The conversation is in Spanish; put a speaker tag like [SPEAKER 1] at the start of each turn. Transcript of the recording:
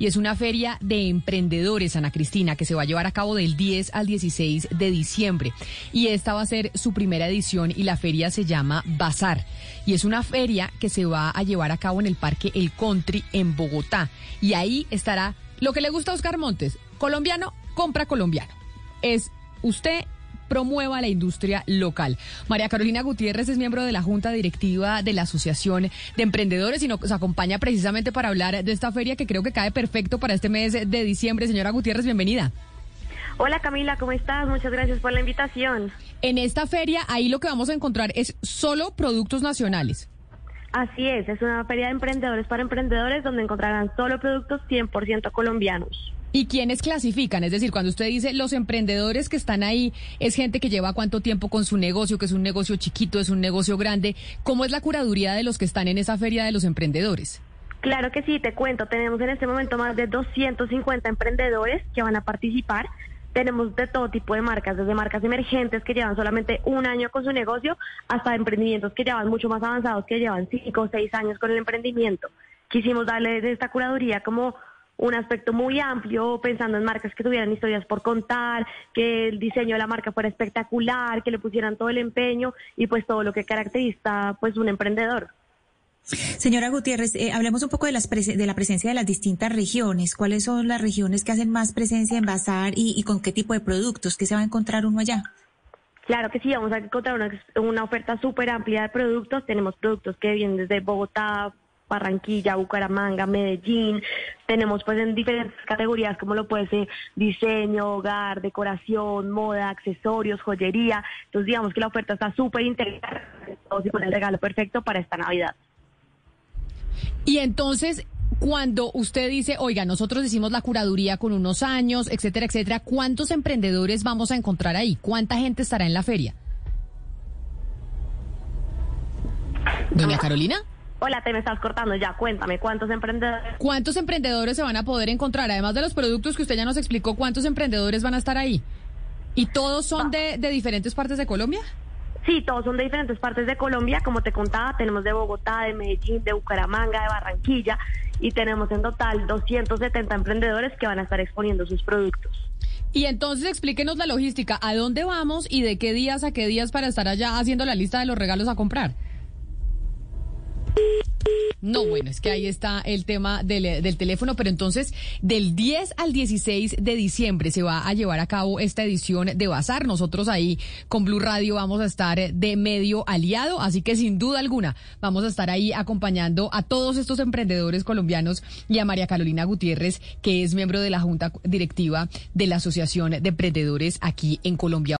[SPEAKER 1] y es una feria de emprendedores, Ana Cristina, que se va a llevar a cabo del 10 al 16 de diciembre. Y esta va a ser su primera edición y la feria se llama Bazar. Y es una feria que se va a llevar a cabo en el Parque El Country en Bogotá. Y ahí estará lo que le gusta a Oscar Montes, colombiano, compra colombiano. Es usted promueva la industria local. María Carolina Gutiérrez es miembro de la Junta Directiva de la Asociación de Emprendedores y nos acompaña precisamente para hablar de esta feria que creo que cae perfecto para este mes de diciembre. Señora Gutiérrez, bienvenida.
[SPEAKER 2] Hola Camila, ¿cómo estás? Muchas gracias por la invitación.
[SPEAKER 1] En esta feria, ahí lo que vamos a encontrar es solo productos nacionales.
[SPEAKER 2] Así es, es una feria de emprendedores para emprendedores donde encontrarán solo productos 100% colombianos.
[SPEAKER 1] ¿Y quiénes clasifican? Es decir, cuando usted dice los emprendedores que están ahí, es gente que lleva cuánto tiempo con su negocio, que es un negocio chiquito, es un negocio grande. ¿Cómo es la curaduría de los que están en esa feria de los emprendedores?
[SPEAKER 2] Claro que sí, te cuento. Tenemos en este momento más de 250 emprendedores que van a participar. Tenemos de todo tipo de marcas, desde marcas emergentes que llevan solamente un año con su negocio hasta emprendimientos que llevan mucho más avanzados, que llevan cinco o seis años con el emprendimiento. Quisimos darle de esta curaduría como un aspecto muy amplio, pensando en marcas que tuvieran historias por contar, que el diseño de la marca fuera espectacular, que le pusieran todo el empeño y pues todo lo que caracteriza pues un emprendedor.
[SPEAKER 3] Señora Gutiérrez, eh, hablemos un poco de, las de la presencia de las distintas regiones. ¿Cuáles son las regiones que hacen más presencia en Bazar y, con qué tipo de productos? ¿Qué se va a encontrar uno allá?
[SPEAKER 2] Claro que sí, vamos a encontrar una, una oferta súper amplia de productos. Tenemos productos que vienen desde Bogotá, Barranquilla, Bucaramanga, Medellín. Tenemos pues en diferentes categorías como lo puede ser diseño, hogar, decoración, moda, accesorios, joyería. Entonces digamos que la oferta está súper integrada y con el regalo perfecto para esta Navidad.
[SPEAKER 1] Y entonces, cuando usted dice, oiga, nosotros hicimos la curaduría con unos años, etcétera, etcétera, ¿cuántos emprendedores vamos a encontrar ahí? ¿Cuánta gente estará en la feria? Doña Carolina.
[SPEAKER 2] Hola, te me estás cortando ya. Cuéntame, ¿cuántos emprendedores?
[SPEAKER 1] ¿Cuántos emprendedores se van a poder encontrar? Además de los productos que usted ya nos explicó, ¿cuántos emprendedores van a estar ahí? ¿Y todos son de, de diferentes partes de Colombia?
[SPEAKER 2] Sí, todos son de diferentes partes de Colombia. Como te contaba, tenemos de Bogotá, de Medellín, de Bucaramanga, de Barranquilla y tenemos en total 270 emprendedores que van a estar exponiendo sus productos.
[SPEAKER 1] Y entonces explíquenos la logística, ¿a dónde vamos y de qué días a qué días para estar allá haciendo la lista de los regalos a comprar? No, bueno, es que ahí está el tema del, del, teléfono, pero entonces del 10 al 16 de diciembre se va a llevar a cabo esta edición de Bazar. Nosotros ahí con Blue Radio vamos a estar de medio aliado, así que sin duda alguna vamos a estar ahí acompañando a todos estos emprendedores colombianos y a María Carolina Gutiérrez, que es miembro de la Junta Directiva de la Asociación de Emprendedores aquí en Colombia.